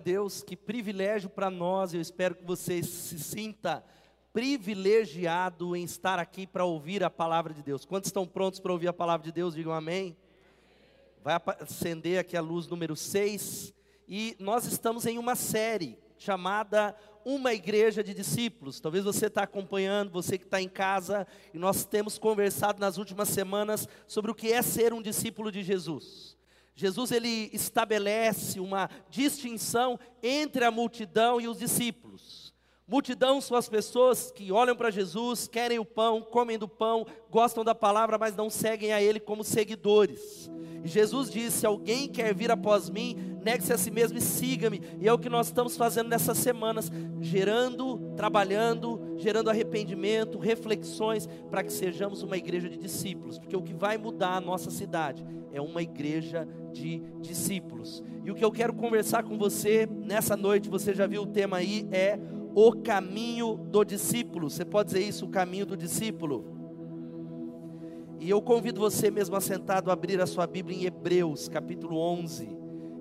Deus, que privilégio para nós. Eu espero que você se sinta privilegiado em estar aqui para ouvir a palavra de Deus. Quantos estão prontos para ouvir a palavra de Deus? Digam amém. Vai acender aqui a luz número 6. E nós estamos em uma série chamada Uma Igreja de Discípulos. Talvez você está acompanhando, você que está em casa, e nós temos conversado nas últimas semanas sobre o que é ser um discípulo de Jesus. Jesus ele estabelece uma distinção entre a multidão e os discípulos. Multidão são as pessoas que olham para Jesus, querem o pão, comem do pão, gostam da palavra, mas não seguem a Ele como seguidores. E Jesus disse: Alguém quer vir após mim, negue-se a si mesmo e siga-me. E é o que nós estamos fazendo nessas semanas, gerando, trabalhando, gerando arrependimento, reflexões, para que sejamos uma igreja de discípulos. Porque o que vai mudar a nossa cidade é uma igreja de discípulos. E o que eu quero conversar com você nessa noite, você já viu o tema aí, é o caminho do discípulo. Você pode dizer isso, o caminho do discípulo? E eu convido você mesmo assentado a abrir a sua Bíblia em Hebreus, capítulo 11.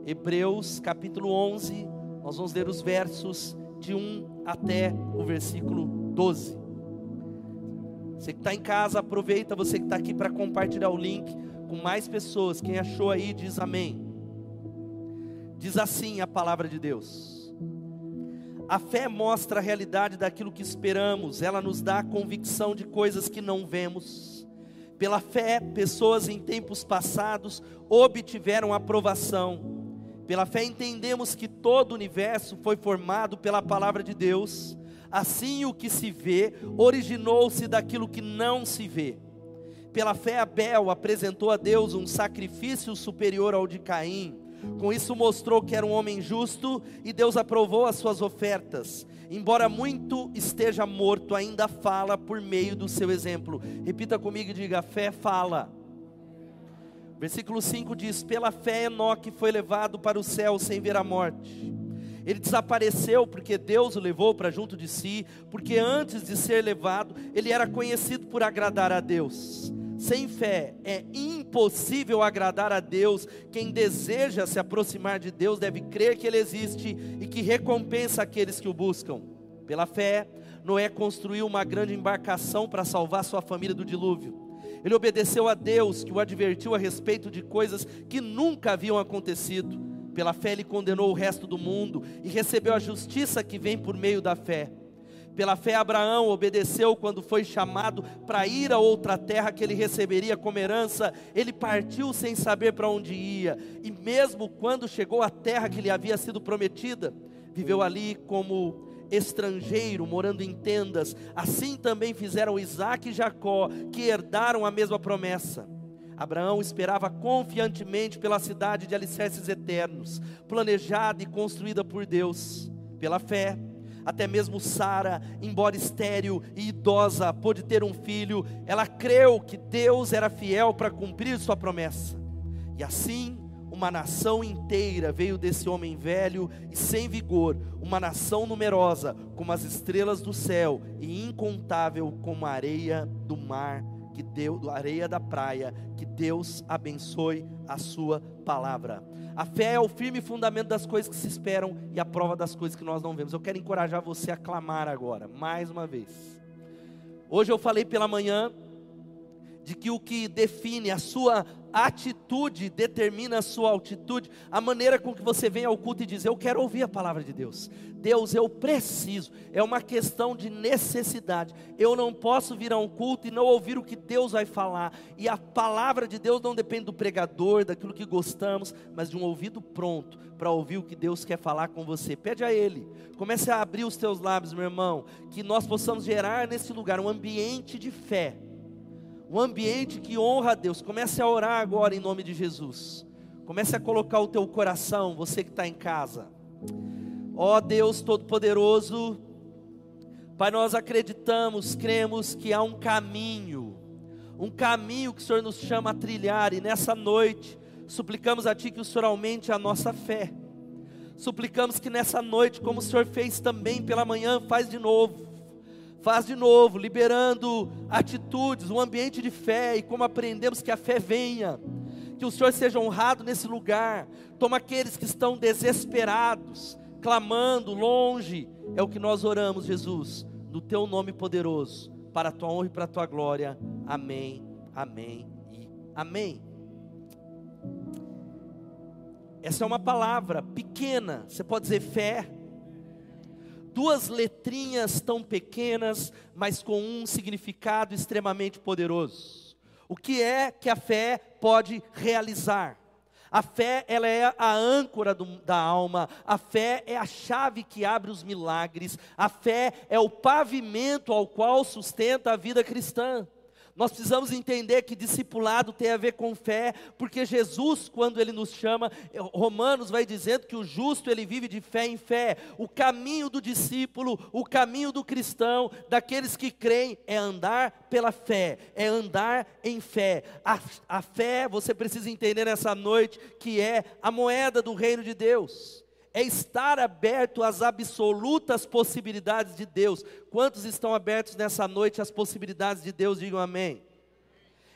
Hebreus, capítulo 11, nós vamos ler os versos de 1 até o versículo 12. Você que está em casa, aproveita, você que está aqui para compartilhar o link com mais pessoas. Quem achou aí, diz amém. Diz assim a palavra de Deus. A fé mostra a realidade daquilo que esperamos, ela nos dá a convicção de coisas que não vemos pela fé, pessoas em tempos passados obtiveram aprovação. Pela fé entendemos que todo o universo foi formado pela palavra de Deus. Assim o que se vê originou-se daquilo que não se vê. Pela fé Abel apresentou a Deus um sacrifício superior ao de Caim. Com isso mostrou que era um homem justo e Deus aprovou as suas ofertas embora muito esteja morto, ainda fala por meio do seu exemplo. Repita comigo e diga: fé fala. Versículo 5 diz: Pela fé Enoque foi levado para o céu sem ver a morte. Ele desapareceu porque Deus o levou para junto de si, porque antes de ser levado, ele era conhecido por agradar a Deus. Sem fé é impossível agradar a Deus. Quem deseja se aproximar de Deus deve crer que Ele existe e que recompensa aqueles que o buscam. Pela fé, Noé construiu uma grande embarcação para salvar sua família do dilúvio. Ele obedeceu a Deus, que o advertiu a respeito de coisas que nunca haviam acontecido. Pela fé, ele condenou o resto do mundo e recebeu a justiça que vem por meio da fé. Pela fé, Abraão obedeceu quando foi chamado para ir a outra terra que ele receberia como herança. Ele partiu sem saber para onde ia, e mesmo quando chegou à terra que lhe havia sido prometida, viveu ali como estrangeiro, morando em tendas. Assim também fizeram Isaac e Jacó, que herdaram a mesma promessa. Abraão esperava confiantemente pela cidade de alicerces eternos, planejada e construída por Deus. Pela fé, até mesmo Sara, embora estéril e idosa, pôde ter um filho. Ela creu que Deus era fiel para cumprir sua promessa. E assim, uma nação inteira veio desse homem velho e sem vigor, uma nação numerosa, como as estrelas do céu e incontável como a areia do mar que Deus, areia da praia, que Deus abençoe a sua palavra. A fé é o firme fundamento das coisas que se esperam e a prova das coisas que nós não vemos. Eu quero encorajar você a clamar agora, mais uma vez. Hoje eu falei pela manhã de que o que define a sua atitude determina a sua altitude, a maneira com que você vem ao culto e diz: Eu quero ouvir a palavra de Deus. Deus, eu preciso. É uma questão de necessidade. Eu não posso vir a um culto e não ouvir o que Deus vai falar. E a palavra de Deus não depende do pregador, daquilo que gostamos, mas de um ouvido pronto para ouvir o que Deus quer falar com você. Pede a Ele. Comece a abrir os teus lábios, meu irmão, que nós possamos gerar nesse lugar um ambiente de fé um ambiente que honra a Deus. Comece a orar agora em nome de Jesus. Comece a colocar o teu coração, você que está em casa. Ó oh, Deus Todo-Poderoso, Pai, nós acreditamos, cremos que há um caminho, um caminho que o Senhor nos chama a trilhar, e nessa noite suplicamos a Ti que o Senhor aumente a nossa fé. Suplicamos que nessa noite, como o Senhor fez também pela manhã, faz de novo Faz de novo, liberando atitudes, um ambiente de fé, e como aprendemos que a fé venha, Que o Senhor seja honrado nesse lugar. Toma aqueles que estão desesperados, clamando longe. É o que nós oramos, Jesus, no teu nome poderoso, para a tua honra e para a tua glória. Amém, amém e amém. Essa é uma palavra pequena, você pode dizer fé. Duas letrinhas tão pequenas, mas com um significado extremamente poderoso. O que é que a fé pode realizar? A fé, ela é a âncora do, da alma, a fé é a chave que abre os milagres, a fé é o pavimento ao qual sustenta a vida cristã. Nós precisamos entender que discipulado tem a ver com fé, porque Jesus, quando ele nos chama, Romanos vai dizendo que o justo ele vive de fé em fé. O caminho do discípulo, o caminho do cristão, daqueles que creem, é andar pela fé, é andar em fé. A, a fé, você precisa entender nessa noite, que é a moeda do reino de Deus é estar aberto às absolutas possibilidades de Deus. Quantos estão abertos nessa noite às possibilidades de Deus? Digam amém.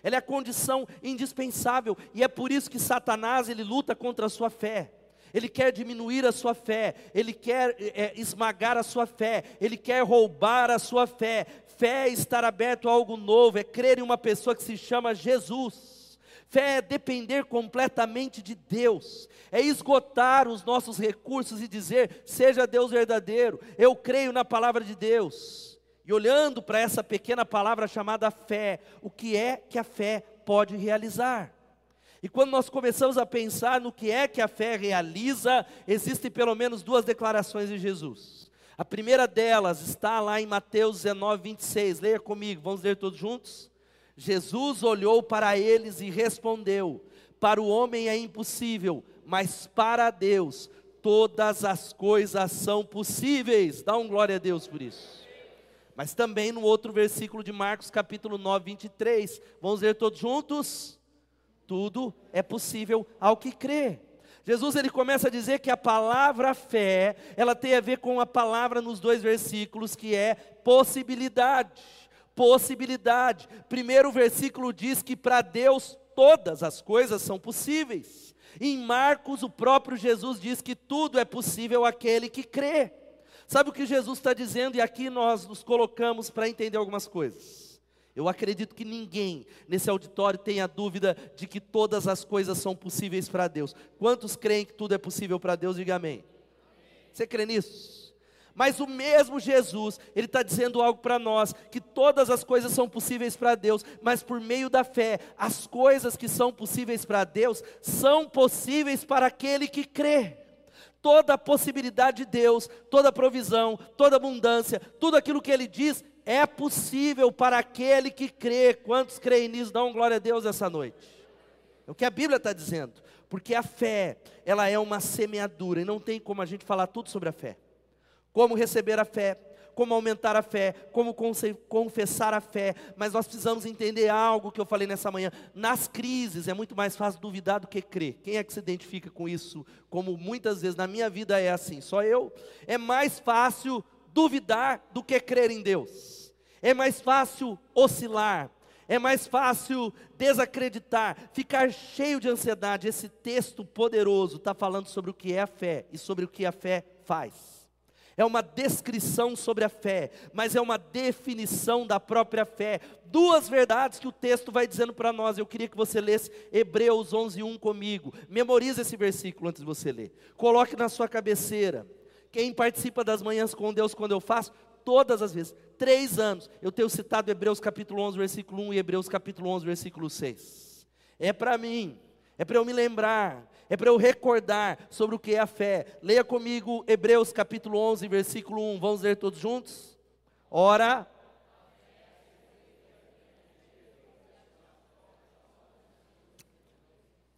Ela é a condição indispensável e é por isso que Satanás ele luta contra a sua fé. Ele quer diminuir a sua fé, ele quer é, esmagar a sua fé, ele quer roubar a sua fé. Fé é estar aberto a algo novo, é crer em uma pessoa que se chama Jesus. Fé é depender completamente de Deus, é esgotar os nossos recursos e dizer: seja Deus verdadeiro, eu creio na palavra de Deus. E olhando para essa pequena palavra chamada fé, o que é que a fé pode realizar? E quando nós começamos a pensar no que é que a fé realiza, existem pelo menos duas declarações de Jesus. A primeira delas está lá em Mateus 19, 26. Leia comigo, vamos ler todos juntos? Jesus olhou para eles e respondeu: Para o homem é impossível, mas para Deus todas as coisas são possíveis. Dá um glória a Deus por isso. Mas também no outro versículo de Marcos, capítulo 9, 23, vamos ler todos juntos? Tudo é possível ao que crê. Jesus ele começa a dizer que a palavra fé, ela tem a ver com a palavra nos dois versículos que é possibilidade possibilidade. Primeiro versículo diz que para Deus todas as coisas são possíveis. Em Marcos, o próprio Jesus diz que tudo é possível àquele que crê. Sabe o que Jesus está dizendo? E aqui nós nos colocamos para entender algumas coisas. Eu acredito que ninguém nesse auditório tenha dúvida de que todas as coisas são possíveis para Deus. Quantos creem que tudo é possível para Deus? Diga amém. Você crê nisso? Mas o mesmo Jesus, ele está dizendo algo para nós: que todas as coisas são possíveis para Deus, mas por meio da fé, as coisas que são possíveis para Deus são possíveis para aquele que crê. Toda a possibilidade de Deus, toda a provisão, toda a abundância, tudo aquilo que ele diz é possível para aquele que crê. Quantos creem nisso? Dão glória a Deus essa noite. É o que a Bíblia está dizendo, porque a fé, ela é uma semeadura, e não tem como a gente falar tudo sobre a fé como receber a fé, como aumentar a fé, como confessar a fé, mas nós precisamos entender algo que eu falei nessa manhã. Nas crises é muito mais fácil duvidar do que crer. Quem é que se identifica com isso? Como muitas vezes na minha vida é assim, só eu. É mais fácil duvidar do que crer em Deus. É mais fácil oscilar. É mais fácil desacreditar, ficar cheio de ansiedade. Esse texto poderoso está falando sobre o que é a fé e sobre o que a fé faz é uma descrição sobre a fé, mas é uma definição da própria fé. Duas verdades que o texto vai dizendo para nós. Eu queria que você lesse Hebreus 11:1 comigo. Memorize esse versículo antes de você ler. Coloque na sua cabeceira. Quem participa das manhãs com Deus quando eu faço? Todas as vezes. Três anos. Eu tenho citado Hebreus capítulo 11, versículo 1 e Hebreus capítulo 11, versículo 6. É para mim é para eu me lembrar, é para eu recordar sobre o que é a fé. Leia comigo Hebreus capítulo 11, versículo 1. Vamos ler todos juntos? Ora.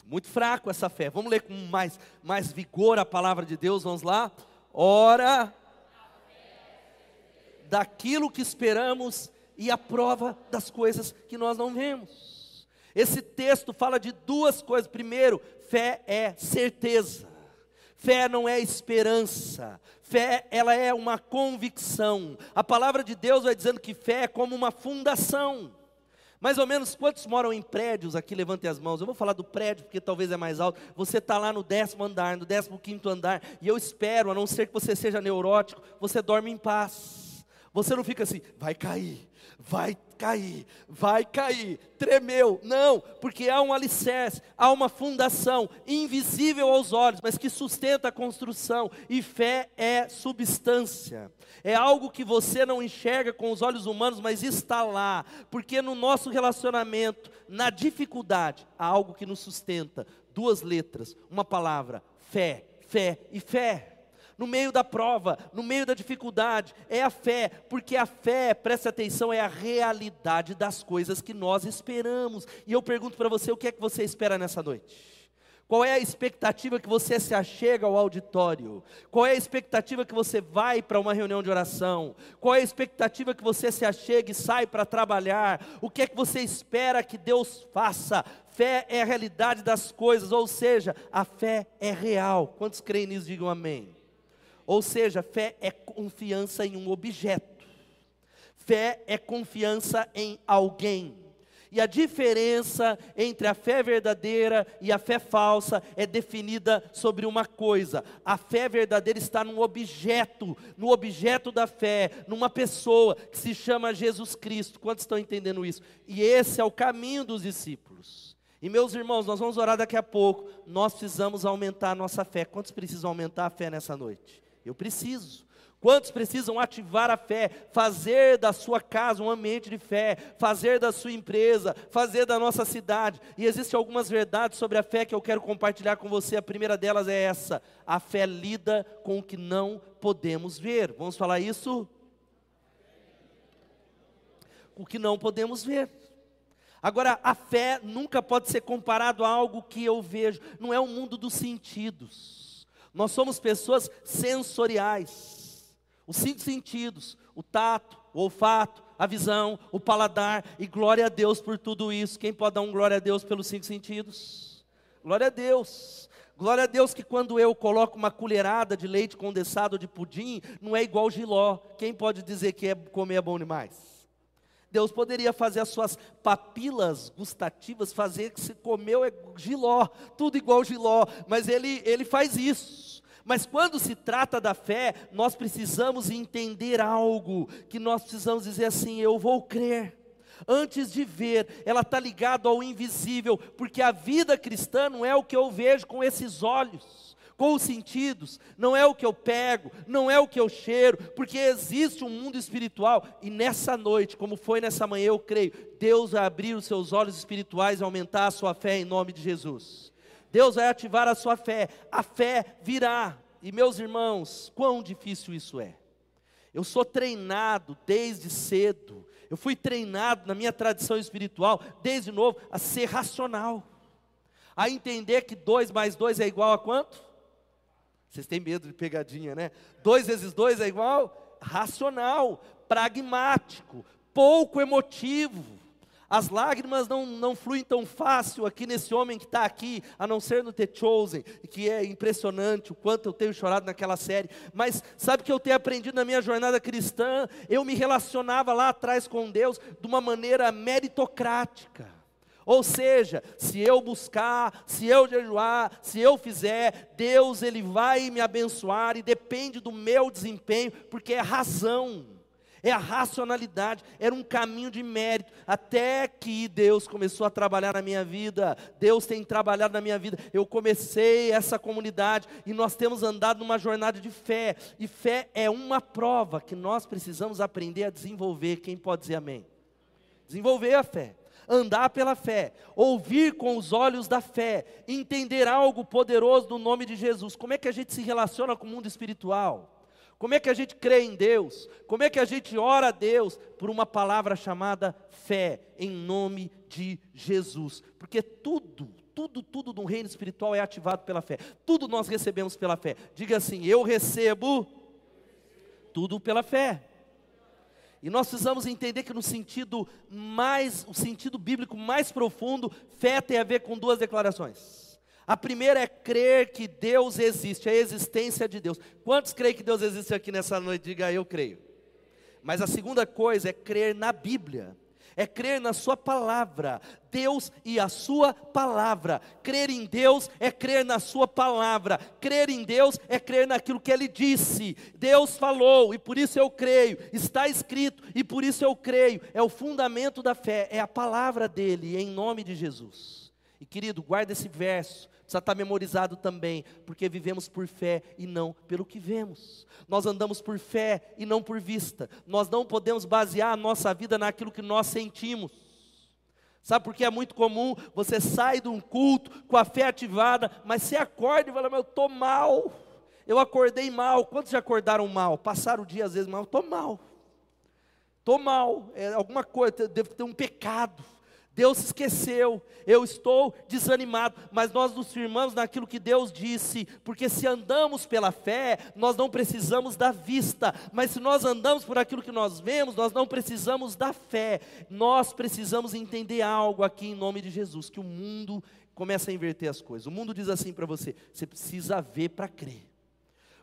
Muito fraco essa fé. Vamos ler com mais, mais vigor a palavra de Deus. Vamos lá? Ora. Daquilo que esperamos e a prova das coisas que nós não vemos. Esse texto fala de duas coisas. Primeiro, fé é certeza. Fé não é esperança. Fé, ela é uma convicção. A palavra de Deus vai dizendo que fé é como uma fundação. Mais ou menos quantos moram em prédios aqui? Levantem as mãos. Eu vou falar do prédio porque talvez é mais alto. Você está lá no décimo andar, no décimo quinto andar, e eu espero, a não ser que você seja neurótico, você dorme em paz. Você não fica assim, vai cair, vai cair, vai cair, tremeu. Não, porque há um alicerce, há uma fundação invisível aos olhos, mas que sustenta a construção. E fé é substância. É algo que você não enxerga com os olhos humanos, mas está lá. Porque no nosso relacionamento, na dificuldade, há algo que nos sustenta. Duas letras, uma palavra: fé, fé e fé no meio da prova, no meio da dificuldade, é a fé, porque a fé, preste atenção, é a realidade das coisas que nós esperamos. E eu pergunto para você, o que é que você espera nessa noite? Qual é a expectativa que você se achega ao auditório? Qual é a expectativa que você vai para uma reunião de oração? Qual é a expectativa que você se achega e sai para trabalhar? O que é que você espera que Deus faça? Fé é a realidade das coisas, ou seja, a fé é real. Quantos creem nisso, digam amém. Ou seja, fé é confiança em um objeto, fé é confiança em alguém. E a diferença entre a fé verdadeira e a fé falsa é definida sobre uma coisa: a fé verdadeira está num objeto, no objeto da fé, numa pessoa que se chama Jesus Cristo. Quantos estão entendendo isso? E esse é o caminho dos discípulos. E meus irmãos, nós vamos orar daqui a pouco. Nós precisamos aumentar a nossa fé. Quantos precisam aumentar a fé nessa noite? Eu preciso. Quantos precisam ativar a fé, fazer da sua casa um ambiente de fé, fazer da sua empresa, fazer da nossa cidade? E existem algumas verdades sobre a fé que eu quero compartilhar com você. A primeira delas é essa: a fé lida com o que não podemos ver. Vamos falar isso? O que não podemos ver. Agora, a fé nunca pode ser comparado a algo que eu vejo, não é o mundo dos sentidos. Nós somos pessoas sensoriais. Os cinco sentidos: o tato, o olfato, a visão, o paladar, e glória a Deus por tudo isso. Quem pode dar um glória a Deus pelos cinco sentidos? Glória a Deus. Glória a Deus que quando eu coloco uma colherada de leite condensado de pudim, não é igual giló. Quem pode dizer que é, comer é bom demais? Deus poderia fazer as suas papilas gustativas, fazer que se comeu é giló, tudo igual giló, mas ele, ele faz isso. Mas quando se trata da fé, nós precisamos entender algo, que nós precisamos dizer assim: eu vou crer. Antes de ver, ela está ligada ao invisível, porque a vida cristã não é o que eu vejo com esses olhos com os sentidos, não é o que eu pego, não é o que eu cheiro, porque existe um mundo espiritual, e nessa noite, como foi nessa manhã, eu creio, Deus vai abrir os seus olhos espirituais e aumentar a sua fé em nome de Jesus. Deus vai ativar a sua fé, a fé virá, e meus irmãos, quão difícil isso é. Eu sou treinado desde cedo, eu fui treinado na minha tradição espiritual, desde novo, a ser racional, a entender que dois mais dois é igual a quanto? Vocês têm medo de pegadinha, né? Dois vezes dois é igual? Racional, pragmático, pouco emotivo. As lágrimas não, não fluem tão fácil aqui nesse homem que está aqui, a não ser no The Chosen, que é impressionante o quanto eu tenho chorado naquela série. Mas sabe que eu tenho aprendido na minha jornada cristã? Eu me relacionava lá atrás com Deus de uma maneira meritocrática. Ou seja, se eu buscar, se eu jejuar, se eu fizer, Deus ele vai me abençoar e depende do meu desempenho, porque é razão, é a racionalidade, era um caminho de mérito, até que Deus começou a trabalhar na minha vida, Deus tem trabalhado na minha vida, eu comecei essa comunidade e nós temos andado numa jornada de fé, e fé é uma prova que nós precisamos aprender a desenvolver, quem pode dizer amém? Desenvolver a fé. Andar pela fé, ouvir com os olhos da fé, entender algo poderoso do nome de Jesus. Como é que a gente se relaciona com o mundo espiritual? Como é que a gente crê em Deus? Como é que a gente ora a Deus? Por uma palavra chamada fé, em nome de Jesus. Porque tudo, tudo, tudo no reino espiritual é ativado pela fé. Tudo nós recebemos pela fé. Diga assim: eu recebo tudo pela fé. E nós precisamos entender que no sentido mais, o sentido bíblico mais profundo, fé tem a ver com duas declarações. A primeira é crer que Deus existe, a existência de Deus. Quantos creem que Deus existe aqui nessa noite? Diga eu creio. Mas a segunda coisa é crer na Bíblia é crer na Sua palavra, Deus e a Sua palavra. Crer em Deus é crer na Sua palavra, crer em Deus é crer naquilo que Ele disse. Deus falou e por isso eu creio, está escrito e por isso eu creio. É o fundamento da fé, é a palavra dEle, em nome de Jesus. E querido, guarda esse verso precisa estar memorizado também, porque vivemos por fé e não pelo que vemos. Nós andamos por fé e não por vista. Nós não podemos basear a nossa vida naquilo que nós sentimos. Sabe por que é muito comum você sai de um culto com a fé ativada, mas você acorda e fala, mas eu estou mal. Eu acordei mal. Quantos já acordaram mal? Passaram o dia às vezes mal, estou mal. Estou mal. É alguma coisa, devo ter um pecado. Deus se esqueceu, eu estou desanimado, mas nós nos firmamos naquilo que Deus disse, porque se andamos pela fé, nós não precisamos da vista, mas se nós andamos por aquilo que nós vemos, nós não precisamos da fé, nós precisamos entender algo aqui em nome de Jesus, que o mundo começa a inverter as coisas. O mundo diz assim para você: você precisa ver para crer,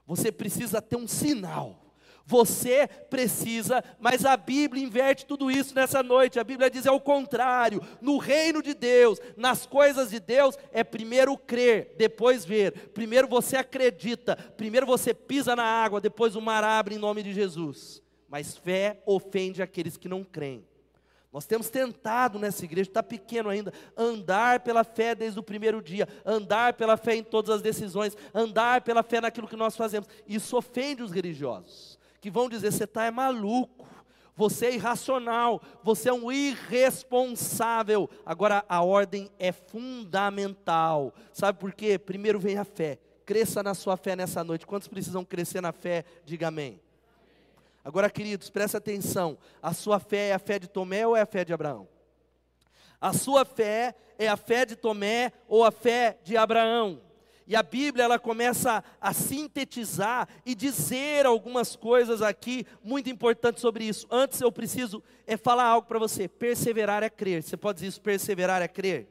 você precisa ter um sinal. Você precisa, mas a Bíblia inverte tudo isso nessa noite. A Bíblia diz é o contrário. No reino de Deus, nas coisas de Deus, é primeiro crer, depois ver. Primeiro você acredita, primeiro você pisa na água, depois o mar abre em nome de Jesus. Mas fé ofende aqueles que não creem. Nós temos tentado nessa igreja, está pequeno ainda, andar pela fé desde o primeiro dia, andar pela fé em todas as decisões, andar pela fé naquilo que nós fazemos. Isso ofende os religiosos que vão dizer: você está é maluco, você é irracional, você é um irresponsável. Agora, a ordem é fundamental, sabe por quê? Primeiro vem a fé, cresça na sua fé nessa noite. Quantos precisam crescer na fé? Diga amém. Agora, queridos, presta atenção: a sua fé é a fé de Tomé ou é a fé de Abraão? A sua fé é a fé de Tomé ou a fé de Abraão? E a Bíblia ela começa a sintetizar e dizer algumas coisas aqui muito importantes sobre isso. Antes eu preciso é falar algo para você. Perseverar é crer. Você pode dizer isso? Perseverar é crer.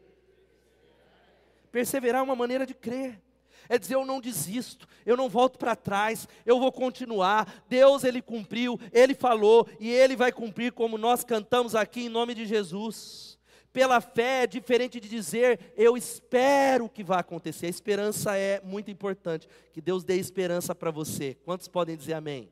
Perseverar é uma maneira de crer. É dizer eu não desisto, eu não volto para trás, eu vou continuar. Deus ele cumpriu, ele falou e ele vai cumprir como nós cantamos aqui em nome de Jesus. Pela fé é diferente de dizer eu espero que vai acontecer. A esperança é muito importante. Que Deus dê esperança para você. Quantos podem dizer amém?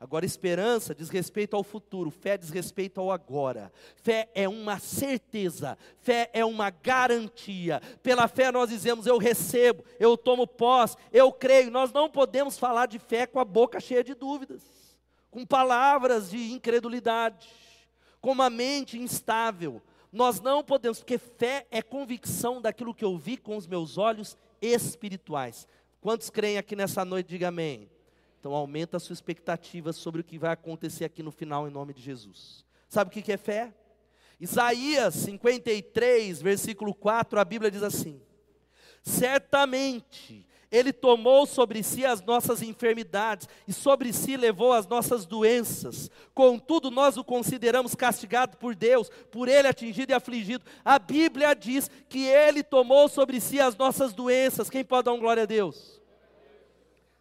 Agora, esperança diz respeito ao futuro, fé diz respeito ao agora. Fé é uma certeza, fé é uma garantia. Pela fé nós dizemos: eu recebo, eu tomo posse, eu creio. Nós não podemos falar de fé com a boca cheia de dúvidas, com palavras de incredulidade, com uma mente instável. Nós não podemos, porque fé é convicção daquilo que eu vi com os meus olhos espirituais. Quantos creem aqui nessa noite? Diga amém. Então aumenta a sua expectativa sobre o que vai acontecer aqui no final em nome de Jesus. Sabe o que é fé? Isaías 53, versículo 4, a Bíblia diz assim: Certamente ele tomou sobre si as nossas enfermidades e sobre si levou as nossas doenças. Contudo, nós o consideramos castigado por Deus, por ele atingido e afligido. A Bíblia diz que ele tomou sobre si as nossas doenças. Quem pode dar glória a Deus?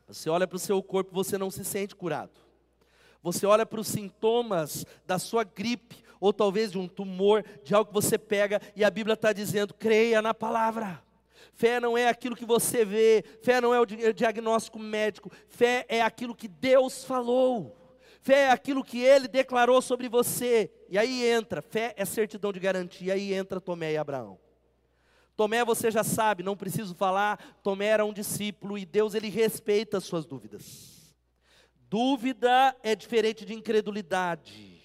Você olha para o seu corpo, você não se sente curado. Você olha para os sintomas da sua gripe, ou talvez de um tumor, de algo que você pega, e a Bíblia está dizendo: creia na palavra. Fé não é aquilo que você vê, fé não é o diagnóstico médico, fé é aquilo que Deus falou. Fé é aquilo que ele declarou sobre você. E aí entra, fé é certidão de garantia, aí entra Tomé e Abraão. Tomé você já sabe, não preciso falar, Tomé era um discípulo e Deus ele respeita as suas dúvidas. Dúvida é diferente de incredulidade.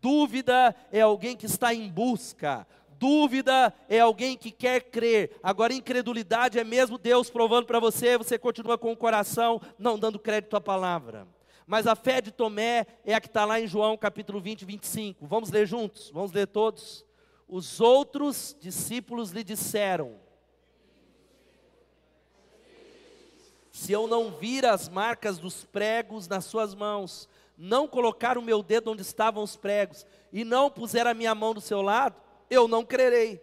Dúvida é alguém que está em busca. Dúvida é alguém que quer crer. Agora, incredulidade é mesmo Deus provando para você, você continua com o coração não dando crédito à palavra. Mas a fé de Tomé é a que está lá em João capítulo 20, 25. Vamos ler juntos? Vamos ler todos? Os outros discípulos lhe disseram: Se eu não vir as marcas dos pregos nas suas mãos, não colocar o meu dedo onde estavam os pregos, e não puser a minha mão do seu lado, eu não crerei.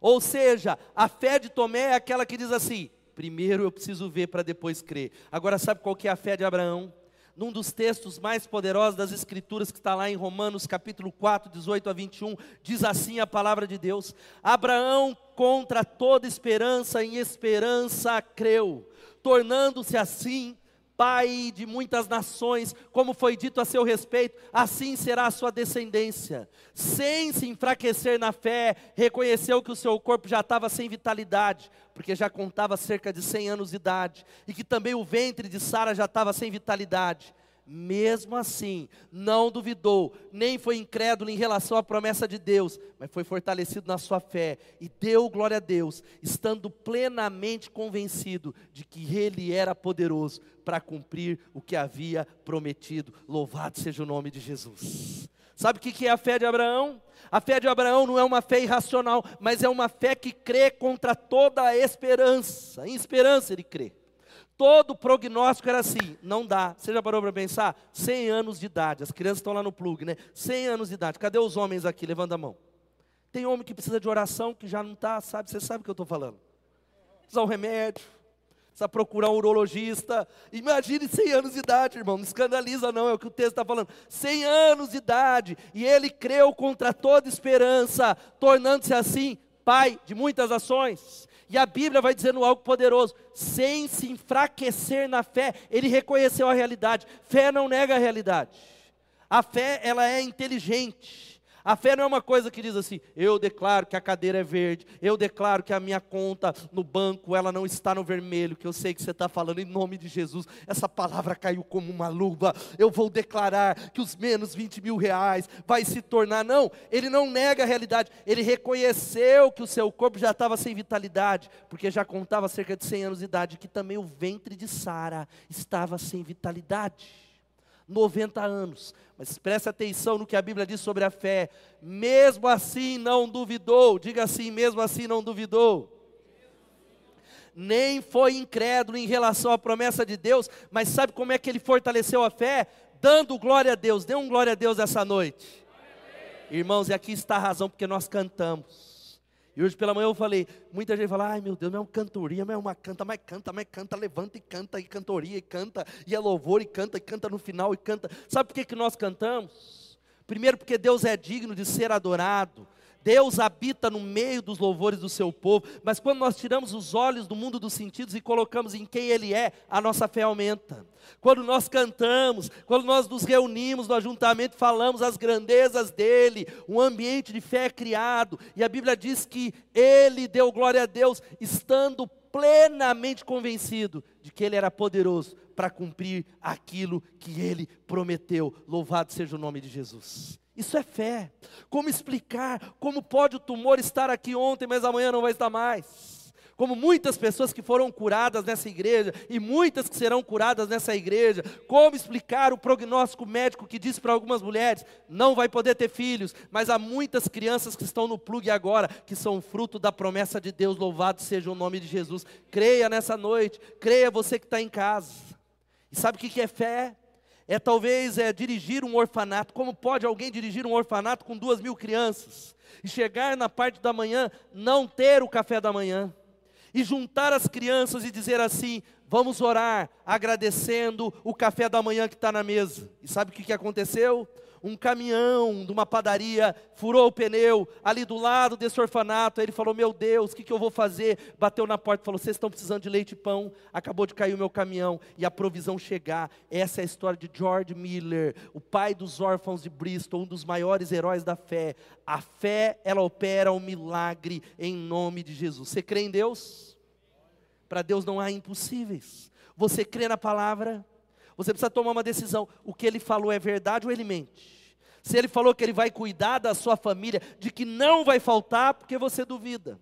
Ou seja, a fé de Tomé é aquela que diz assim: primeiro eu preciso ver para depois crer. Agora, sabe qual que é a fé de Abraão? num dos textos mais poderosos das Escrituras, que está lá em Romanos capítulo 4, 18 a 21, diz assim a palavra de Deus: Abraão, contra toda esperança, em esperança creu, tornando-se assim pai de muitas nações, como foi dito a seu respeito, assim será a sua descendência. Sem se enfraquecer na fé, reconheceu que o seu corpo já estava sem vitalidade, porque já contava cerca de 100 anos de idade, e que também o ventre de Sara já estava sem vitalidade mesmo assim, não duvidou, nem foi incrédulo em relação à promessa de Deus, mas foi fortalecido na sua fé e deu glória a Deus, estando plenamente convencido de que Ele era poderoso para cumprir o que havia prometido. Louvado seja o nome de Jesus. Sabe o que é a fé de Abraão? A fé de Abraão não é uma fé irracional, mas é uma fé que crê contra toda a esperança. Em esperança ele crê. Todo prognóstico era assim, não dá. Você já parou para pensar? 100 anos de idade, as crianças estão lá no plug, né? 100 anos de idade, cadê os homens aqui? Levanta a mão. Tem homem que precisa de oração, que já não está, sabe? Você sabe o que eu estou falando. Precisa um remédio, precisa procurar um urologista. Imagine 100 anos de idade, irmão, não escandaliza não, é o que o texto está falando. 100 anos de idade, e ele creu contra toda esperança, tornando-se assim pai de muitas ações. E a Bíblia vai dizendo algo poderoso, sem se enfraquecer na fé, ele reconheceu a realidade. Fé não nega a realidade. A fé, ela é inteligente. A fé não é uma coisa que diz assim: eu declaro que a cadeira é verde, eu declaro que a minha conta no banco ela não está no vermelho, que eu sei que você está falando em nome de Jesus. Essa palavra caiu como uma luva. Eu vou declarar que os menos 20 mil reais vai se tornar. Não, ele não nega a realidade, ele reconheceu que o seu corpo já estava sem vitalidade, porque já contava cerca de 100 anos de idade, que também o ventre de Sara estava sem vitalidade. 90 anos. Mas preste atenção no que a Bíblia diz sobre a fé. Mesmo assim não duvidou. Diga assim, mesmo assim não duvidou. Nem foi incrédulo em relação à promessa de Deus, mas sabe como é que ele fortaleceu a fé? Dando glória a Deus. Dê um glória a Deus essa noite. Irmãos, e aqui está a razão porque nós cantamos. E hoje pela manhã eu falei, muita gente fala, ai meu Deus, não é uma cantoria, não é uma canta, mas canta, mas canta, levanta e canta, e cantoria, e canta, e é louvor, e canta, e canta no final, e canta. Sabe por que, que nós cantamos? Primeiro porque Deus é digno de ser adorado. Deus habita no meio dos louvores do seu povo, mas quando nós tiramos os olhos do mundo dos sentidos e colocamos em quem Ele é, a nossa fé aumenta. Quando nós cantamos, quando nós nos reunimos no ajuntamento, falamos as grandezas dEle, um ambiente de fé é criado, e a Bíblia diz que Ele deu glória a Deus, estando plenamente convencido de que Ele era poderoso para cumprir aquilo que Ele prometeu. Louvado seja o nome de Jesus. Isso é fé. Como explicar? Como pode o tumor estar aqui ontem, mas amanhã não vai estar mais? Como muitas pessoas que foram curadas nessa igreja e muitas que serão curadas nessa igreja. Como explicar o prognóstico médico que diz para algumas mulheres: não vai poder ter filhos, mas há muitas crianças que estão no plugue agora, que são fruto da promessa de Deus. Louvado seja o nome de Jesus. Creia nessa noite, creia você que está em casa. E sabe o que é fé? é talvez é, dirigir um orfanato. Como pode alguém dirigir um orfanato com duas mil crianças? E chegar na parte da manhã, não ter o café da manhã. E juntar as crianças e dizer assim: vamos orar, agradecendo o café da manhã que está na mesa. E sabe o que, que aconteceu? Um caminhão de uma padaria furou o pneu ali do lado desse orfanato. Aí ele falou: Meu Deus, o que, que eu vou fazer? Bateu na porta e falou: Vocês estão precisando de leite e pão. Acabou de cair o meu caminhão e a provisão chegar. Essa é a história de George Miller, o pai dos órfãos de Bristol, um dos maiores heróis da fé. A fé, ela opera um milagre em nome de Jesus. Você crê em Deus? Para Deus não há impossíveis. Você crê na palavra? Você precisa tomar uma decisão. O que ele falou é verdade ou ele mente? Se ele falou que ele vai cuidar da sua família, de que não vai faltar, porque você duvida.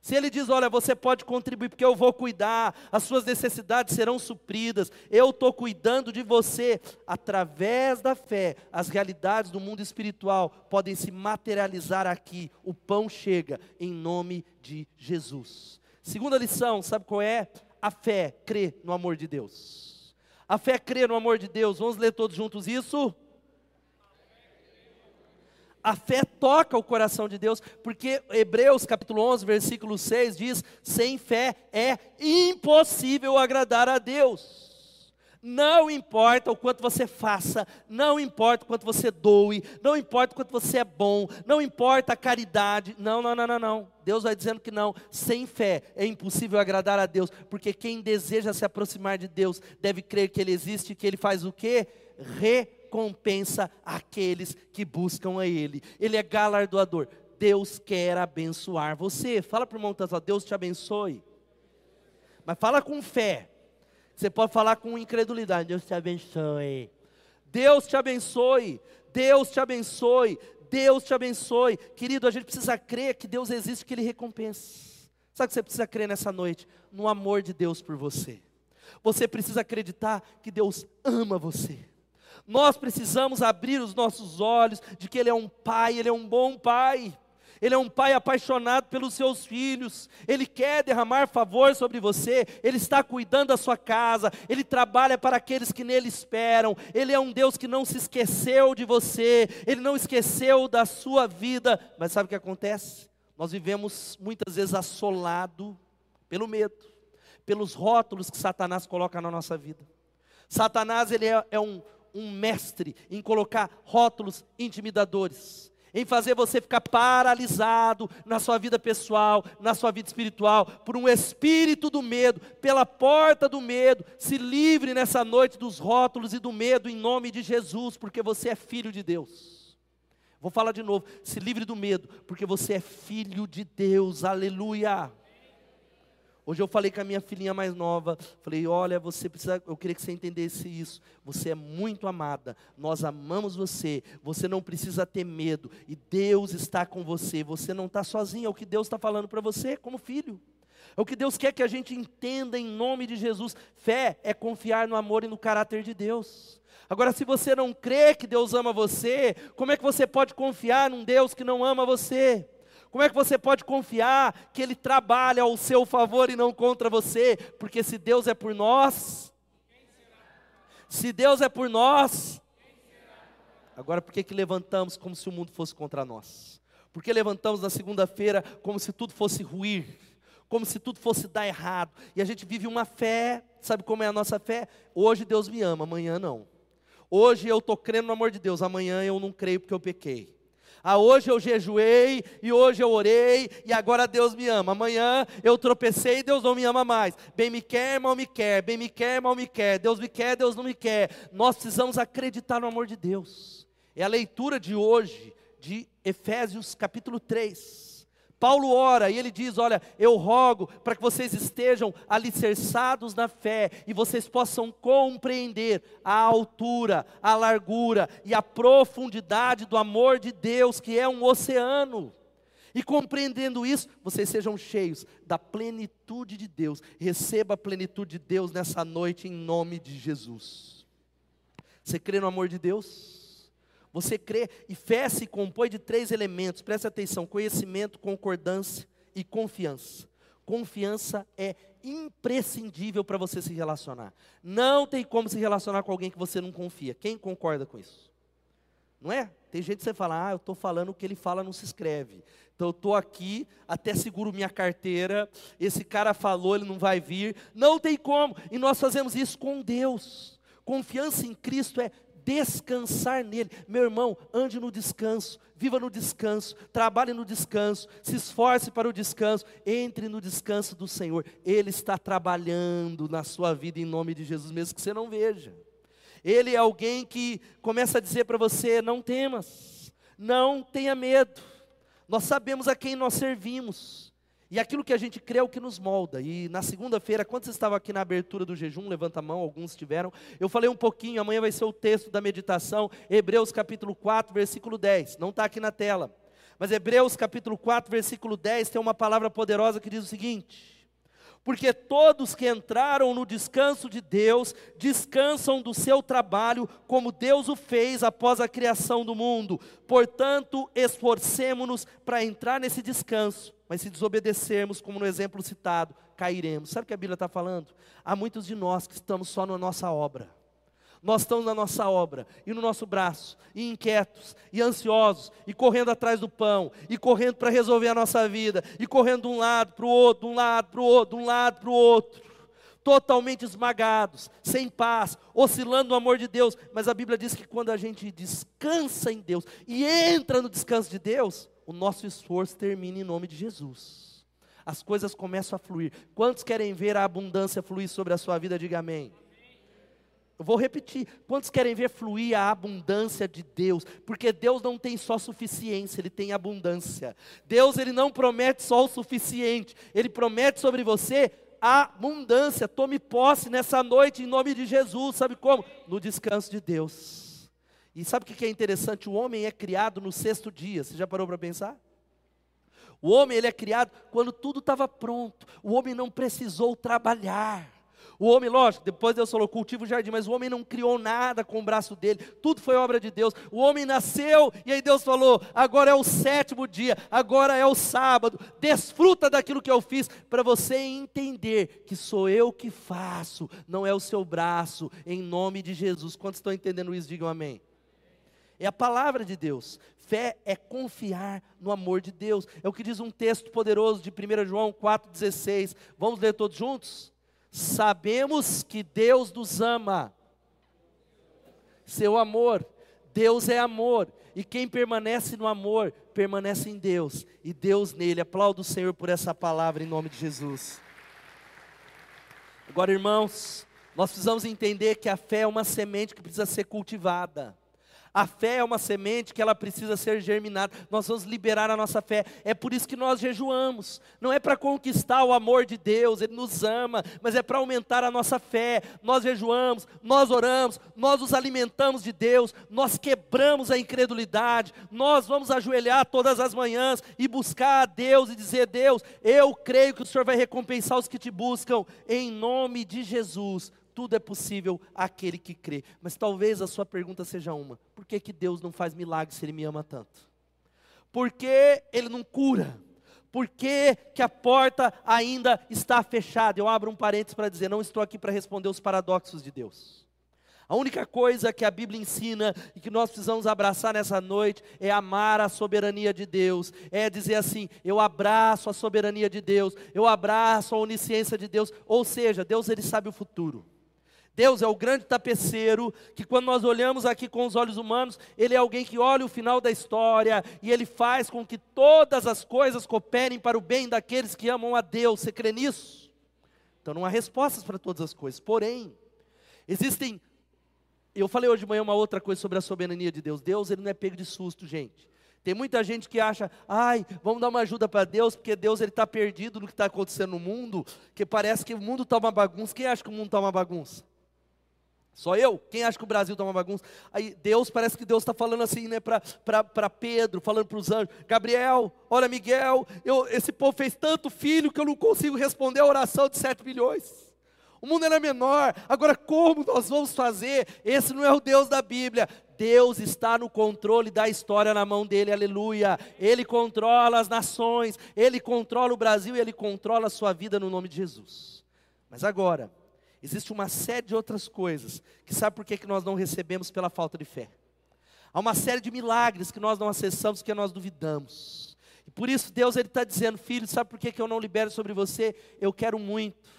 Se ele diz, olha, você pode contribuir porque eu vou cuidar, as suas necessidades serão supridas, eu estou cuidando de você, através da fé, as realidades do mundo espiritual podem se materializar aqui, o pão chega, em nome de Jesus. Segunda lição, sabe qual é? A fé crê no amor de Deus. A fé crê no amor de Deus, vamos ler todos juntos isso? A fé toca o coração de Deus, porque Hebreus capítulo 11, versículo 6 diz: sem fé é impossível agradar a Deus. Não importa o quanto você faça, não importa o quanto você doe, não importa o quanto você é bom, não importa a caridade. Não, não, não, não, não. Deus vai dizendo que não. Sem fé é impossível agradar a Deus, porque quem deseja se aproximar de Deus deve crer que Ele existe e que Ele faz o quê? Recompensa aqueles que buscam a Ele. Ele é galardoador. Deus quer abençoar você. Fala para o irmão, Deus te abençoe. Mas fala com fé. Você pode falar com incredulidade. Deus te abençoe. Deus te abençoe. Deus te abençoe. Deus te abençoe. Querido, a gente precisa crer que Deus existe, que Ele recompensa. Sabe o que você precisa crer nessa noite? No amor de Deus por você. Você precisa acreditar que Deus ama você. Nós precisamos abrir os nossos olhos de que Ele é um Pai, Ele é um bom Pai. Ele é um pai apaixonado pelos seus filhos, ele quer derramar favor sobre você, ele está cuidando da sua casa, ele trabalha para aqueles que nele esperam, ele é um Deus que não se esqueceu de você, ele não esqueceu da sua vida, mas sabe o que acontece? Nós vivemos muitas vezes assolado pelo medo, pelos rótulos que Satanás coloca na nossa vida. Satanás ele é, é um, um mestre em colocar rótulos intimidadores em fazer você ficar paralisado na sua vida pessoal, na sua vida espiritual, por um espírito do medo, pela porta do medo. Se livre nessa noite dos rótulos e do medo em nome de Jesus, porque você é filho de Deus. Vou falar de novo, se livre do medo, porque você é filho de Deus. Aleluia. Hoje eu falei com a minha filhinha mais nova, falei: "Olha, você precisa, eu queria que você entendesse isso. Você é muito amada. Nós amamos você. Você não precisa ter medo e Deus está com você. Você não está sozinho. É o que Deus está falando para você como filho. É o que Deus quer que a gente entenda em nome de Jesus. Fé é confiar no amor e no caráter de Deus. Agora, se você não crê que Deus ama você, como é que você pode confiar num Deus que não ama você? Como é que você pode confiar que Ele trabalha ao seu favor e não contra você? Porque se Deus é por nós, se Deus é por nós, agora por que, que levantamos como se o mundo fosse contra nós? Por que levantamos na segunda-feira como se tudo fosse ruir? Como se tudo fosse dar errado? E a gente vive uma fé, sabe como é a nossa fé? Hoje Deus me ama, amanhã não. Hoje eu estou crendo no amor de Deus, amanhã eu não creio porque eu pequei. Ah, hoje eu jejuei e hoje eu orei e agora Deus me ama. Amanhã eu tropecei e Deus não me ama mais. Bem me quer, mal me quer. Bem me quer, mal me quer. Deus me quer, Deus não me quer. Nós precisamos acreditar no amor de Deus. É a leitura de hoje de Efésios capítulo 3. Paulo ora e ele diz: Olha, eu rogo para que vocês estejam alicerçados na fé e vocês possam compreender a altura, a largura e a profundidade do amor de Deus, que é um oceano. E compreendendo isso, vocês sejam cheios da plenitude de Deus. Receba a plenitude de Deus nessa noite em nome de Jesus. Você crê no amor de Deus? Você crê, e fé se compõe de três elementos, preste atenção: conhecimento, concordância e confiança. Confiança é imprescindível para você se relacionar. Não tem como se relacionar com alguém que você não confia. Quem concorda com isso? Não é? Tem gente que você fala, ah, eu estou falando o que ele fala, não se escreve. Então eu estou aqui, até seguro minha carteira, esse cara falou, ele não vai vir. Não tem como. E nós fazemos isso com Deus. Confiança em Cristo é descansar nele. Meu irmão, ande no descanso, viva no descanso, trabalhe no descanso, se esforce para o descanso, entre no descanso do Senhor. Ele está trabalhando na sua vida em nome de Jesus, mesmo que você não veja. Ele é alguém que começa a dizer para você: não temas, não tenha medo. Nós sabemos a quem nós servimos. E aquilo que a gente crê é o que nos molda. E na segunda-feira, quando vocês estavam aqui na abertura do jejum, levanta a mão, alguns estiveram, eu falei um pouquinho, amanhã vai ser o texto da meditação, Hebreus capítulo 4, versículo 10. Não está aqui na tela. Mas Hebreus capítulo 4, versículo 10 tem uma palavra poderosa que diz o seguinte: Porque todos que entraram no descanso de Deus, descansam do seu trabalho, como Deus o fez após a criação do mundo. Portanto, esforcemo-nos para entrar nesse descanso mas se desobedecermos, como no exemplo citado, cairemos. Sabe o que a Bíblia está falando? Há muitos de nós que estamos só na nossa obra. Nós estamos na nossa obra e no nosso braço, e inquietos, e ansiosos, e correndo atrás do pão, e correndo para resolver a nossa vida, e correndo de um lado para o outro, de um lado para o outro, de um lado para o outro. totalmente esmagados, sem paz, oscilando no amor de Deus. Mas a Bíblia diz que quando a gente descansa em Deus e entra no descanso de Deus, o nosso esforço termina em nome de Jesus. As coisas começam a fluir. Quantos querem ver a abundância fluir sobre a sua vida? Diga amém. Eu vou repetir. Quantos querem ver fluir a abundância de Deus? Porque Deus não tem só suficiência, Ele tem abundância. Deus ele não promete só o suficiente, Ele promete sobre você abundância. Tome posse nessa noite em nome de Jesus. Sabe como? No descanso de Deus. E sabe o que é interessante? O homem é criado no sexto dia. Você já parou para pensar? O homem ele é criado quando tudo estava pronto. O homem não precisou trabalhar. O homem, lógico, depois Deus falou, cultiva o jardim, mas o homem não criou nada com o braço dele, tudo foi obra de Deus. O homem nasceu, e aí Deus falou: agora é o sétimo dia, agora é o sábado, desfruta daquilo que eu fiz, para você entender que sou eu que faço, não é o seu braço, em nome de Jesus. Quantos estão entendendo isso? Digam amém. É a palavra de Deus. Fé é confiar no amor de Deus. É o que diz um texto poderoso de 1 João 4,16. Vamos ler todos juntos? Sabemos que Deus nos ama. Seu amor, Deus é amor, e quem permanece no amor, permanece em Deus, e Deus nele. Aplauda o Senhor por essa palavra em nome de Jesus. Agora, irmãos, nós precisamos entender que a fé é uma semente que precisa ser cultivada. A fé é uma semente que ela precisa ser germinada. Nós vamos liberar a nossa fé. É por isso que nós jejuamos. Não é para conquistar o amor de Deus, Ele nos ama, mas é para aumentar a nossa fé. Nós jejuamos, nós oramos, nós nos alimentamos de Deus, nós quebramos a incredulidade, nós vamos ajoelhar todas as manhãs e buscar a Deus e dizer: Deus, eu creio que o Senhor vai recompensar os que te buscam, em nome de Jesus tudo é possível àquele que crê. Mas talvez a sua pergunta seja uma: por que, que Deus não faz milagre se Ele me ama tanto? Por que Ele não cura? Por que, que a porta ainda está fechada? Eu abro um parênteses para dizer: não estou aqui para responder os paradoxos de Deus. A única coisa que a Bíblia ensina e que nós precisamos abraçar nessa noite é amar a soberania de Deus, é dizer assim: eu abraço a soberania de Deus, eu abraço a onisciência de Deus, ou seja, Deus ele sabe o futuro. Deus é o grande tapeceiro, que quando nós olhamos aqui com os olhos humanos, Ele é alguém que olha o final da história e Ele faz com que todas as coisas cooperem para o bem daqueles que amam a Deus. Você crê nisso? Então não há respostas para todas as coisas. Porém, existem. Eu falei hoje de manhã uma outra coisa sobre a soberania de Deus. Deus, Ele não é pego de susto, gente. Tem muita gente que acha, ai, vamos dar uma ajuda para Deus, porque Deus ele está perdido no que está acontecendo no mundo, que parece que o mundo está uma bagunça. Quem acha que o mundo está uma bagunça? Só eu? Quem acha que o Brasil está uma bagunça? Aí Deus, parece que Deus está falando assim, né, para Pedro, falando para os anjos: Gabriel, olha, Miguel, eu, esse povo fez tanto filho que eu não consigo responder a oração de sete milhões. O mundo era menor, agora como nós vamos fazer? Esse não é o Deus da Bíblia. Deus está no controle da história na mão dele, aleluia. Ele controla as nações, ele controla o Brasil e ele controla a sua vida no nome de Jesus. Mas agora, Existe uma série de outras coisas que sabe por que, que nós não recebemos pela falta de fé. Há uma série de milagres que nós não acessamos porque nós duvidamos. E por isso Deus ele está dizendo, filho, sabe por que, que eu não libero sobre você? Eu quero muito,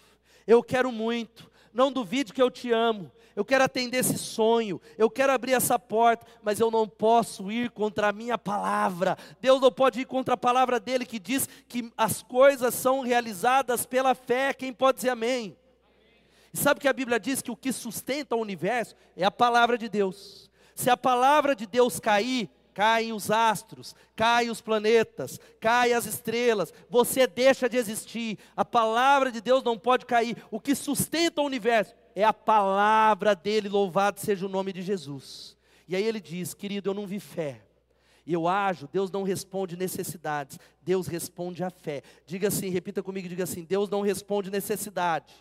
eu quero muito. Não duvide que eu te amo. Eu quero atender esse sonho, eu quero abrir essa porta, mas eu não posso ir contra a minha palavra. Deus não pode ir contra a palavra dele que diz que as coisas são realizadas pela fé. Quem pode dizer amém? E sabe que a Bíblia diz que o que sustenta o universo é a palavra de Deus. Se a palavra de Deus cair, caem os astros, caem os planetas, caem as estrelas, você deixa de existir. A palavra de Deus não pode cair. O que sustenta o universo é a palavra dele, louvado seja o nome de Jesus. E aí ele diz: querido, eu não vi fé. Eu ajo, Deus não responde necessidades, Deus responde a fé. Diga assim, repita comigo, diga assim: Deus não responde necessidade,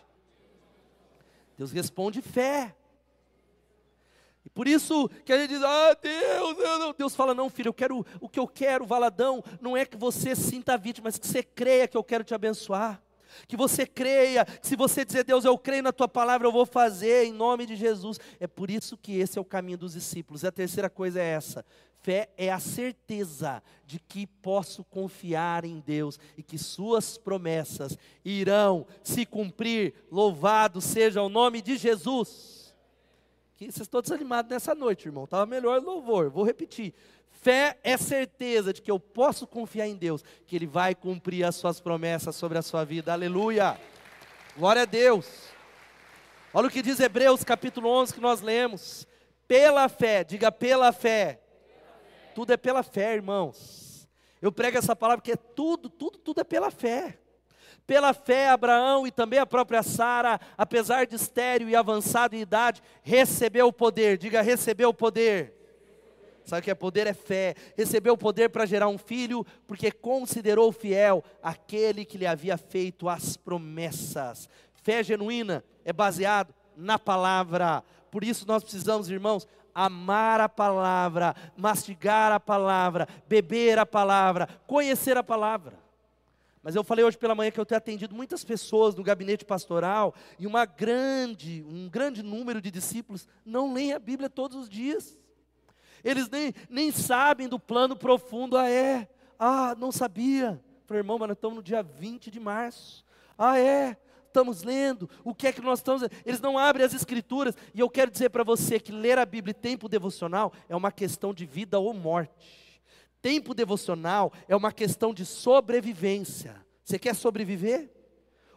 Deus responde fé. E por isso que a gente diz, ah, Deus, Deus, Deus fala, não, filho, eu quero, o que eu quero, Valadão, não é que você sinta a vítima, mas que você creia que eu quero te abençoar. Que você creia, que se você dizer, Deus, eu creio na tua palavra, eu vou fazer em nome de Jesus. É por isso que esse é o caminho dos discípulos. E a terceira coisa é essa: fé é a certeza de que posso confiar em Deus e que Suas promessas irão se cumprir. Louvado seja o nome de Jesus. Que vocês estão desanimados nessa noite, irmão. Estava melhor louvor. Vou repetir. Fé é certeza de que eu posso confiar em Deus, que Ele vai cumprir as suas promessas sobre a sua vida. Aleluia. Glória a Deus. Olha o que diz Hebreus capítulo 11 que nós lemos. Pela fé, diga pela fé. Tudo é pela fé, irmãos. Eu prego essa palavra porque é tudo, tudo, tudo é pela fé. Pela fé, Abraão e também a própria Sara, apesar de estéreo e avançado em idade, recebeu o poder. Diga, recebeu o poder Sabe o que é poder? É fé. Recebeu o poder para gerar um filho, porque considerou fiel aquele que lhe havia feito as promessas. Fé genuína é baseado na palavra. Por isso nós precisamos, irmãos, amar a palavra, mastigar a palavra, beber a palavra, conhecer a palavra. Mas eu falei hoje pela manhã que eu tenho atendido muitas pessoas no gabinete pastoral e uma grande, um grande número de discípulos não leem a Bíblia todos os dias. Eles nem, nem sabem do plano profundo. Ah, é? Ah, não sabia. Falei, irmão, mas nós estamos no dia 20 de março. Ah, é? Estamos lendo. O que é que nós estamos. Eles não abrem as escrituras. E eu quero dizer para você que ler a Bíblia e tempo devocional é uma questão de vida ou morte. Tempo devocional é uma questão de sobrevivência. Você quer sobreviver?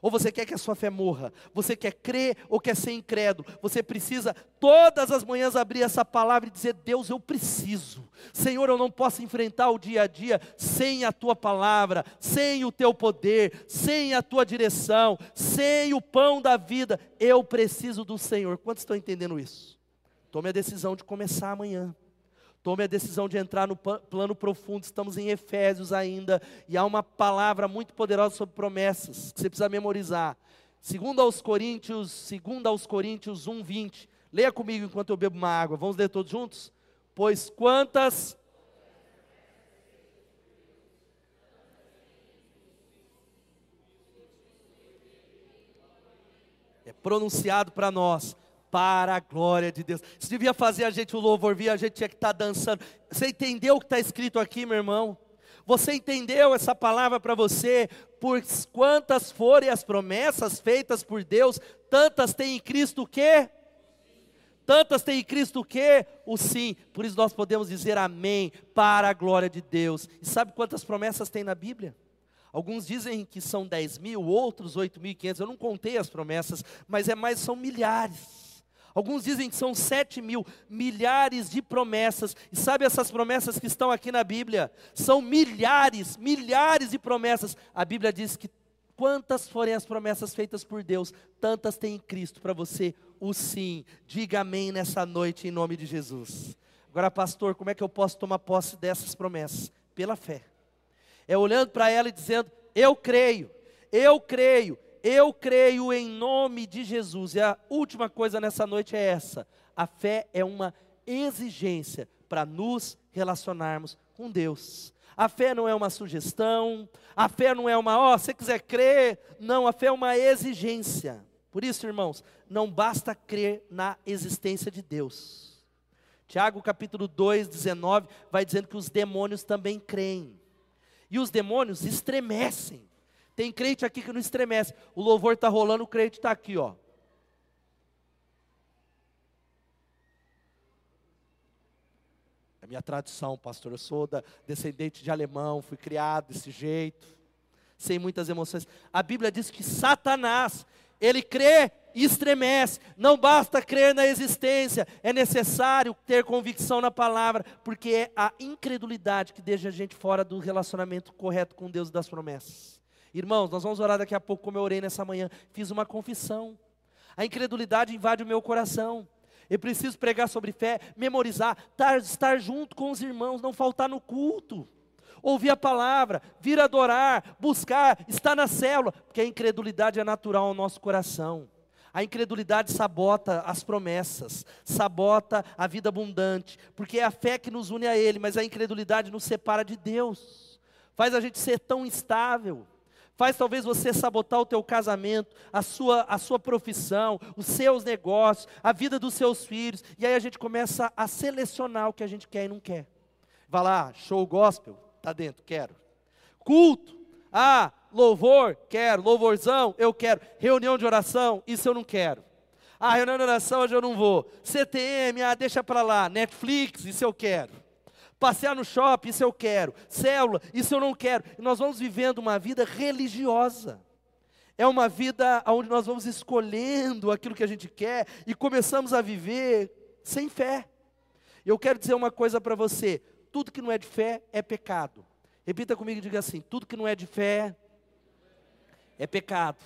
Ou você quer que a sua fé morra? Você quer crer ou quer ser incrédulo? Você precisa todas as manhãs abrir essa palavra e dizer: Deus, eu preciso. Senhor, eu não posso enfrentar o dia a dia sem a tua palavra, sem o teu poder, sem a tua direção, sem o pão da vida. Eu preciso do Senhor. Quantos estão entendendo isso? Tome a decisão de começar amanhã. Tome a decisão de entrar no plano profundo. Estamos em Efésios ainda. E há uma palavra muito poderosa sobre promessas que você precisa memorizar. Segundo aos Coríntios, segundo aos Coríntios 1, 20. Leia comigo enquanto eu bebo uma água. Vamos ler todos juntos? Pois quantas é pronunciado para nós para a glória de Deus. Isso devia fazer a gente o louvor vir, a gente tinha que estar tá dançando. Você entendeu o que está escrito aqui, meu irmão? Você entendeu essa palavra para você? Por quantas forem as promessas feitas por Deus, tantas tem em Cristo o quê? Tantas tem em Cristo o quê? O sim. Por isso nós podemos dizer amém para a glória de Deus. E sabe quantas promessas tem na Bíblia? Alguns dizem que são 10 mil, outros 8.500. Eu não contei as promessas, mas é mais, são milhares. Alguns dizem que são sete mil, milhares de promessas. E sabe essas promessas que estão aqui na Bíblia? São milhares, milhares de promessas. A Bíblia diz que quantas forem as promessas feitas por Deus, tantas tem em Cristo para você o sim. Diga amém nessa noite em nome de Jesus. Agora, pastor, como é que eu posso tomar posse dessas promessas? Pela fé. É olhando para ela e dizendo: Eu creio, eu creio, eu creio em nome de Jesus. E a última coisa nessa noite é essa: a fé é uma exigência para nos relacionarmos com Deus. A fé não é uma sugestão, a fé não é uma, ó, oh, se quiser crer, não, a fé é uma exigência. Por isso, irmãos, não basta crer na existência de Deus. Tiago capítulo 2, 19, vai dizendo que os demônios também creem. E os demônios estremecem tem crente aqui que não estremece. O louvor está rolando, o crente está aqui, ó. É minha tradição, pastor. Eu sou da, descendente de alemão, fui criado desse jeito, sem muitas emoções. A Bíblia diz que Satanás, ele crê e estremece. Não basta crer na existência, é necessário ter convicção na palavra, porque é a incredulidade que deixa a gente fora do relacionamento correto com Deus das promessas. Irmãos, nós vamos orar daqui a pouco, como eu orei nessa manhã. Fiz uma confissão. A incredulidade invade o meu coração. Eu preciso pregar sobre fé, memorizar, estar, estar junto com os irmãos, não faltar no culto. Ouvir a palavra, vir adorar, buscar, estar na célula, porque a incredulidade é natural ao nosso coração. A incredulidade sabota as promessas, sabota a vida abundante, porque é a fé que nos une a Ele, mas a incredulidade nos separa de Deus, faz a gente ser tão instável faz talvez você sabotar o teu casamento, a sua, a sua profissão, os seus negócios, a vida dos seus filhos, e aí a gente começa a selecionar o que a gente quer e não quer. Vai lá, show gospel, tá dentro, quero. Culto, ah, louvor, quero, louvorzão, eu quero. Reunião de oração, isso eu não quero. Ah, reunião de oração hoje eu não vou. CTM, ah, deixa para lá. Netflix, isso eu quero. Passear no shopping, isso eu quero. Célula, isso eu não quero. E nós vamos vivendo uma vida religiosa. É uma vida onde nós vamos escolhendo aquilo que a gente quer e começamos a viver sem fé. Eu quero dizer uma coisa para você: tudo que não é de fé é pecado. Repita comigo e diga assim: tudo que não é de fé é pecado.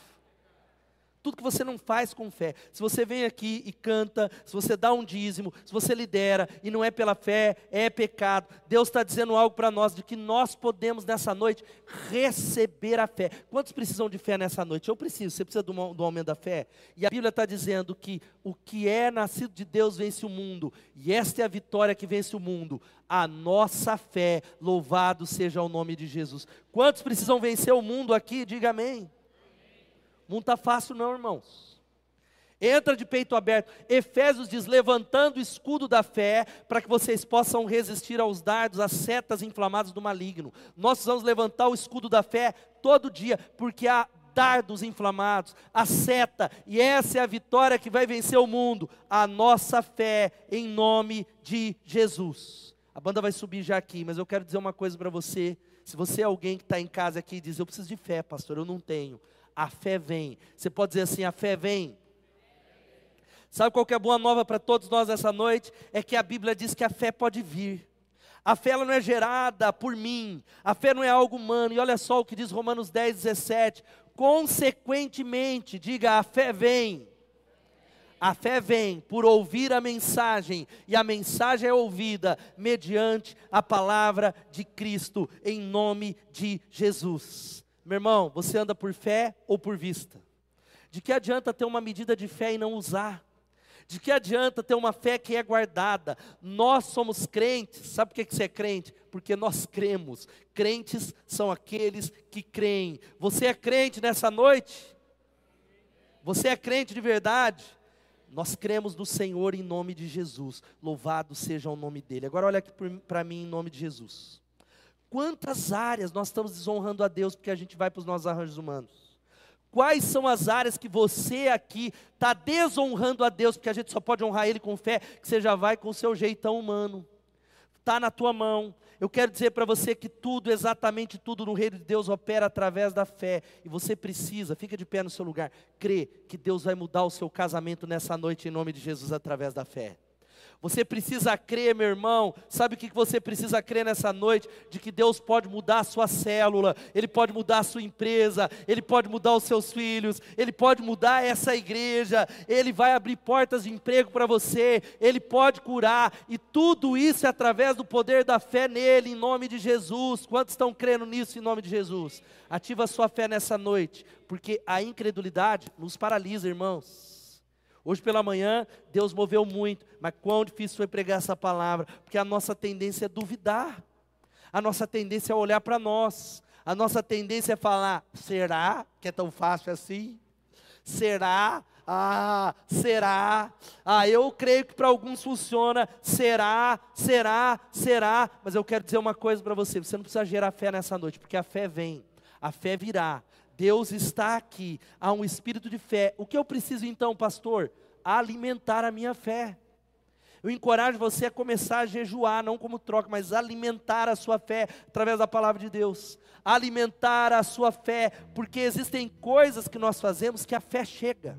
Tudo que você não faz com fé. Se você vem aqui e canta, se você dá um dízimo, se você lidera e não é pela fé, é pecado. Deus está dizendo algo para nós de que nós podemos nessa noite receber a fé. Quantos precisam de fé nessa noite? Eu preciso. Você precisa do, do aumento da fé? E a Bíblia está dizendo que o que é nascido de Deus vence o mundo. E esta é a vitória que vence o mundo. A nossa fé. Louvado seja o nome de Jesus. Quantos precisam vencer o mundo aqui? Diga amém. Não está fácil, não, irmãos. Entra de peito aberto. Efésios diz: levantando o escudo da fé, para que vocês possam resistir aos dardos, às setas inflamadas do maligno. Nós precisamos levantar o escudo da fé todo dia, porque há dardos inflamados, a seta, e essa é a vitória que vai vencer o mundo, a nossa fé em nome de Jesus. A banda vai subir já aqui, mas eu quero dizer uma coisa para você. Se você é alguém que está em casa aqui e diz, eu preciso de fé, pastor, eu não tenho a fé vem. Você pode dizer assim: a fé vem. Sabe qual que é a boa nova para todos nós essa noite? É que a Bíblia diz que a fé pode vir. A fé ela não é gerada por mim, a fé não é algo humano. E olha só o que diz Romanos 10, 17. Consequentemente, diga: a fé vem. A fé vem por ouvir a mensagem, e a mensagem é ouvida mediante a palavra de Cristo, em nome de Jesus. Meu irmão, você anda por fé ou por vista? De que adianta ter uma medida de fé e não usar? De que adianta ter uma fé que é guardada? Nós somos crentes, sabe por que você é crente? Porque nós cremos. Crentes são aqueles que creem. Você é crente nessa noite? Você é crente de verdade? Nós cremos no Senhor em nome de Jesus. Louvado seja o nome dEle. Agora olha aqui para mim em nome de Jesus. Quantas áreas nós estamos desonrando a Deus porque a gente vai para os nossos arranjos humanos? Quais são as áreas que você aqui está desonrando a Deus, porque a gente só pode honrar Ele com fé, que você já vai com o seu jeitão humano? Está na tua mão. Eu quero dizer para você que tudo, exatamente tudo no reino de Deus opera através da fé. E você precisa, fica de pé no seu lugar, crer que Deus vai mudar o seu casamento nessa noite em nome de Jesus através da fé. Você precisa crer, meu irmão. Sabe o que você precisa crer nessa noite? De que Deus pode mudar a sua célula, Ele pode mudar a sua empresa, Ele pode mudar os seus filhos, Ele pode mudar essa igreja, Ele vai abrir portas de emprego para você, Ele pode curar, e tudo isso é através do poder da fé nele, em nome de Jesus. Quantos estão crendo nisso em nome de Jesus? Ativa a sua fé nessa noite, porque a incredulidade nos paralisa, irmãos. Hoje pela manhã, Deus moveu muito, mas quão difícil foi pregar essa palavra, porque a nossa tendência é duvidar, a nossa tendência é olhar para nós, a nossa tendência é falar: será que é tão fácil assim? Será? Ah, será? Ah, eu creio que para alguns funciona. Será? Será? Será? Mas eu quero dizer uma coisa para você: você não precisa gerar fé nessa noite, porque a fé vem, a fé virá, Deus está aqui, há um espírito de fé. O que eu preciso então, pastor? Alimentar a minha fé. Eu encorajo você a começar a jejuar, não como troca, mas alimentar a sua fé através da palavra de Deus. Alimentar a sua fé, porque existem coisas que nós fazemos que a fé chega.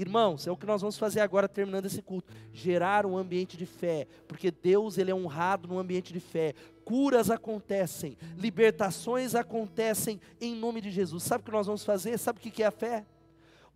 Irmãos, é o que nós vamos fazer agora terminando esse culto, gerar um ambiente de fé, porque Deus ele é honrado no ambiente de fé. Curas acontecem, libertações acontecem em nome de Jesus. Sabe o que nós vamos fazer? Sabe o que é a fé?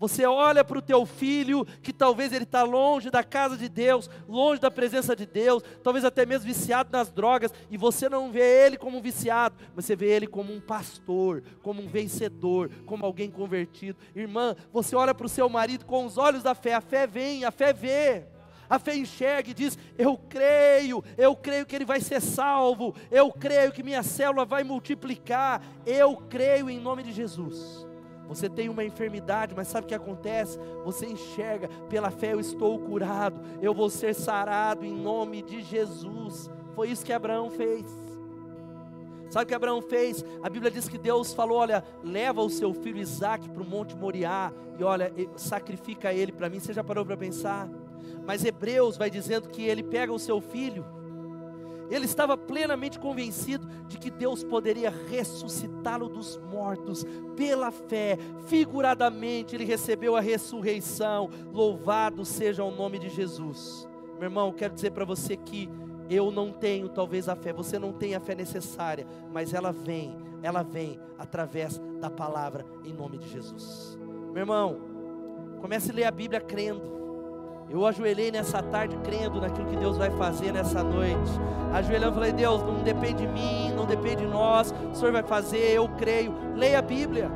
Você olha para o teu filho, que talvez ele está longe da casa de Deus, longe da presença de Deus, talvez até mesmo viciado nas drogas, e você não vê ele como um viciado, mas você vê ele como um pastor, como um vencedor, como alguém convertido. Irmã, você olha para o seu marido com os olhos da fé, a fé vem, a fé vê. A fé enxerga e diz: Eu creio, eu creio que ele vai ser salvo, eu creio que minha célula vai multiplicar, eu creio em nome de Jesus. Você tem uma enfermidade, mas sabe o que acontece? Você enxerga, pela fé eu estou curado, eu vou ser sarado em nome de Jesus. Foi isso que Abraão fez. Sabe o que Abraão fez? A Bíblia diz que Deus falou: Olha, leva o seu filho Isaac para o Monte Moriá e olha, sacrifica ele para mim. Você já parou para pensar? Mas Hebreus vai dizendo que ele pega o seu filho. Ele estava plenamente convencido de que Deus poderia ressuscitá-lo dos mortos pela fé. Figuradamente, ele recebeu a ressurreição. Louvado seja o nome de Jesus. Meu irmão, quero dizer para você que eu não tenho talvez a fé, você não tem a fé necessária, mas ela vem, ela vem através da palavra em nome de Jesus. Meu irmão, comece a ler a Bíblia crendo. Eu ajoelhei nessa tarde crendo naquilo que Deus vai fazer nessa noite. Ajoelhando, falei: Deus, não depende de mim, não depende de nós, o Senhor vai fazer, eu creio. Leia a Bíblia.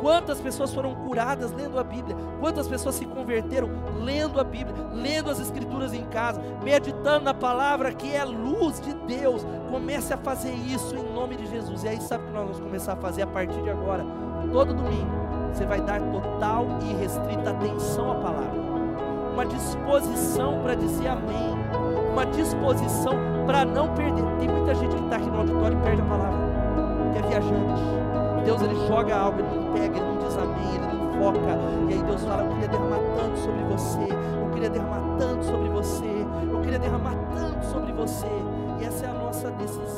Quantas pessoas foram curadas lendo a Bíblia? Quantas pessoas se converteram lendo a Bíblia, lendo as Escrituras em casa, meditando na palavra que é luz de Deus? Comece a fazer isso em nome de Jesus. E aí, sabe o que nós vamos começar a fazer a partir de agora? Todo domingo, você vai dar total e restrita atenção à palavra, uma disposição para dizer amém, uma disposição para não perder. Tem muita gente que está aqui no auditório e perde a palavra, que é viajante Deus ele joga algo, ele não pega, ele não diz amém, ele não foca. E aí Deus fala: Eu queria derramar tanto sobre você, eu queria derramar tanto sobre você, eu queria derramar tanto sobre você. E essa é a nossa decisão.